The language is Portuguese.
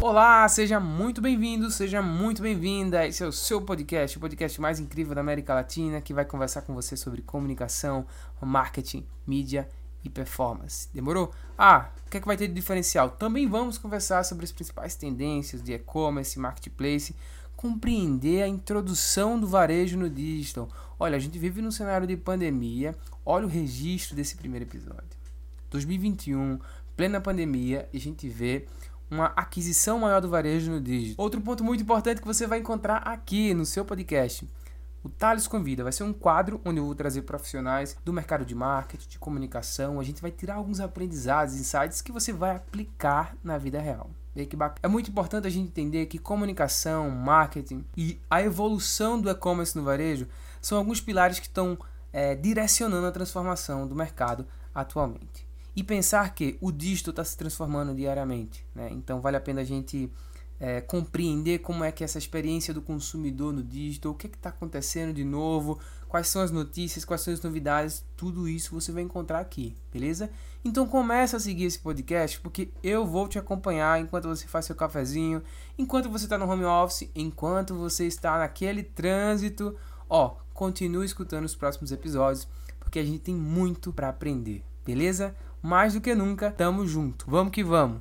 Olá, seja muito bem-vindo, seja muito bem-vinda. Esse é o seu podcast, o podcast mais incrível da América Latina, que vai conversar com você sobre comunicação, marketing, mídia e performance. Demorou? Ah, o que é que vai ter de diferencial? Também vamos conversar sobre as principais tendências de e-commerce, marketplace, compreender a introdução do varejo no digital. Olha, a gente vive num cenário de pandemia. Olha o registro desse primeiro episódio. 2021, plena pandemia, e a gente vê uma aquisição maior do varejo no digital. Outro ponto muito importante que você vai encontrar aqui no seu podcast. O Thales Convida vai ser um quadro onde eu vou trazer profissionais do mercado de marketing, de comunicação. A gente vai tirar alguns aprendizados, insights que você vai aplicar na vida real. É muito importante a gente entender que comunicação, marketing e a evolução do e-commerce no varejo são alguns pilares que estão é, direcionando a transformação do mercado atualmente e pensar que o dígito está se transformando diariamente. Né? Então vale a pena a gente é, compreender como é que essa experiência do consumidor no dígito, o que é está acontecendo de novo, quais são as notícias, quais são as novidades, tudo isso você vai encontrar aqui, beleza? Então começa a seguir esse podcast porque eu vou te acompanhar enquanto você faz seu cafezinho, enquanto você está no home office, enquanto você está naquele trânsito. Ó, continue escutando os próximos episódios porque a gente tem muito para aprender, beleza? mais do que nunca, tamo junto. Vamos que vamos!